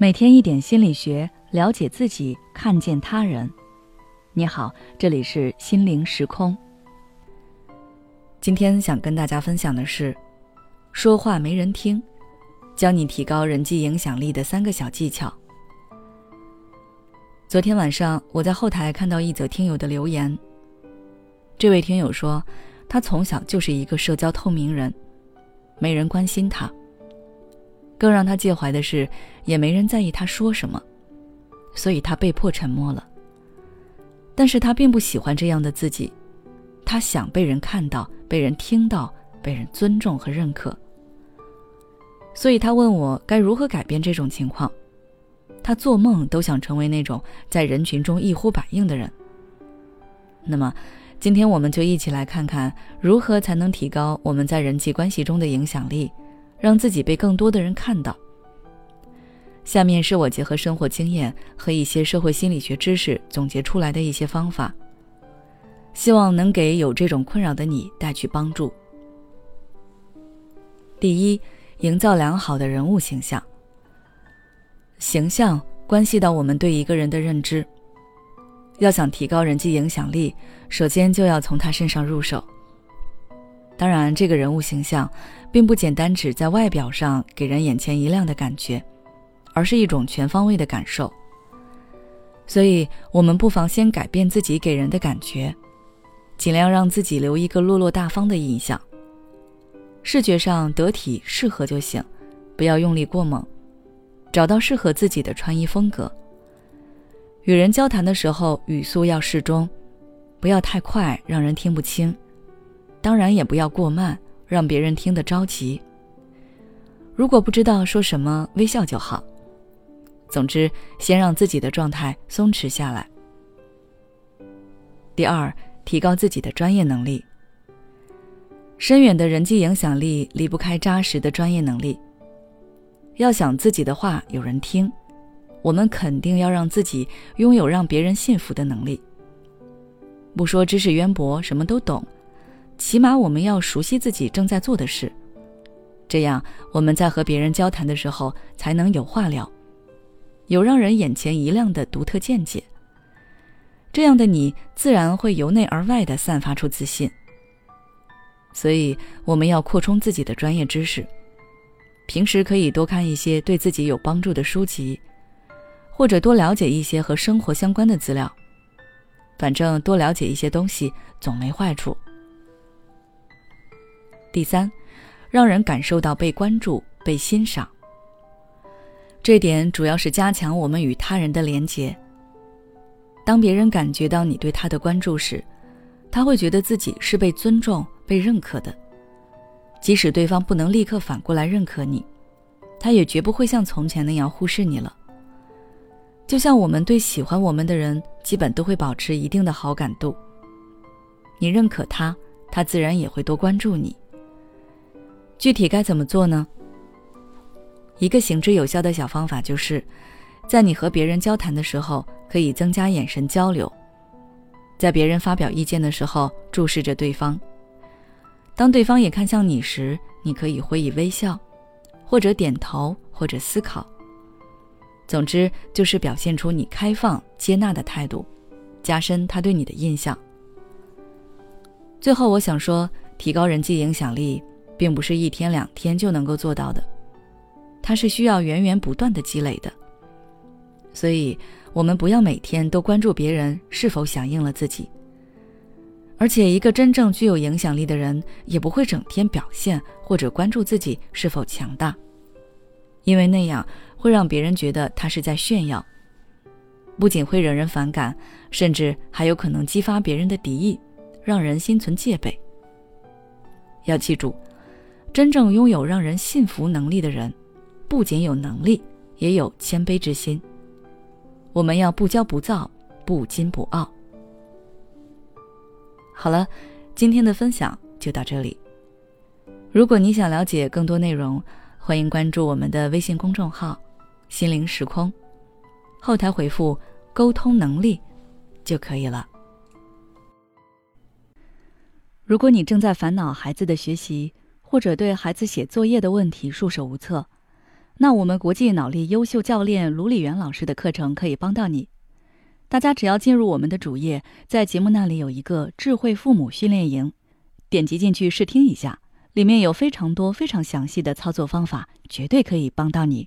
每天一点心理学，了解自己，看见他人。你好，这里是心灵时空。今天想跟大家分享的是，说话没人听，教你提高人际影响力的三个小技巧。昨天晚上我在后台看到一则听友的留言，这位听友说，他从小就是一个社交透明人，没人关心他。更让他介怀的是，也没人在意他说什么，所以他被迫沉默了。但是他并不喜欢这样的自己，他想被人看到、被人听到、被人尊重和认可。所以他问我该如何改变这种情况。他做梦都想成为那种在人群中一呼百应的人。那么，今天我们就一起来看看如何才能提高我们在人际关系中的影响力。让自己被更多的人看到。下面是我结合生活经验和一些社会心理学知识总结出来的一些方法，希望能给有这种困扰的你带去帮助。第一，营造良好的人物形象。形象关系到我们对一个人的认知，要想提高人际影响力，首先就要从他身上入手。当然，这个人物形象，并不简单只在外表上给人眼前一亮的感觉，而是一种全方位的感受。所以，我们不妨先改变自己给人的感觉，尽量让自己留一个落落大方的印象。视觉上得体适合就行，不要用力过猛，找到适合自己的穿衣风格。与人交谈的时候，语速要适中，不要太快，让人听不清。当然也不要过慢，让别人听得着急。如果不知道说什么，微笑就好。总之，先让自己的状态松弛下来。第二，提高自己的专业能力。深远的人际影响力离不开扎实的专业能力。要想自己的话有人听，我们肯定要让自己拥有让别人信服的能力。不说知识渊博，什么都懂。起码我们要熟悉自己正在做的事，这样我们在和别人交谈的时候才能有话聊，有让人眼前一亮的独特见解。这样的你自然会由内而外的散发出自信。所以我们要扩充自己的专业知识，平时可以多看一些对自己有帮助的书籍，或者多了解一些和生活相关的资料。反正多了解一些东西总没坏处。第三，让人感受到被关注、被欣赏。这点主要是加强我们与他人的连结。当别人感觉到你对他的关注时，他会觉得自己是被尊重、被认可的。即使对方不能立刻反过来认可你，他也绝不会像从前那样忽视你了。就像我们对喜欢我们的人，基本都会保持一定的好感度。你认可他，他自然也会多关注你。具体该怎么做呢？一个行之有效的小方法就是，在你和别人交谈的时候，可以增加眼神交流；在别人发表意见的时候，注视着对方。当对方也看向你时，你可以回以微笑，或者点头，或者思考。总之，就是表现出你开放、接纳的态度，加深他对你的印象。最后，我想说，提高人际影响力。并不是一天两天就能够做到的，它是需要源源不断的积累的。所以，我们不要每天都关注别人是否响应了自己。而且，一个真正具有影响力的人，也不会整天表现或者关注自己是否强大，因为那样会让别人觉得他是在炫耀，不仅会惹人反感，甚至还有可能激发别人的敌意，让人心存戒备。要记住。真正拥有让人信服能力的人，不仅有能力，也有谦卑之心。我们要不骄不躁，不矜不傲。好了，今天的分享就到这里。如果你想了解更多内容，欢迎关注我们的微信公众号“心灵时空”，后台回复“沟通能力”就可以了。如果你正在烦恼孩子的学习，或者对孩子写作业的问题束手无策，那我们国际脑力优秀教练卢李元老师的课程可以帮到你。大家只要进入我们的主页，在节目那里有一个智慧父母训练营，点击进去试听一下，里面有非常多非常详细的操作方法，绝对可以帮到你。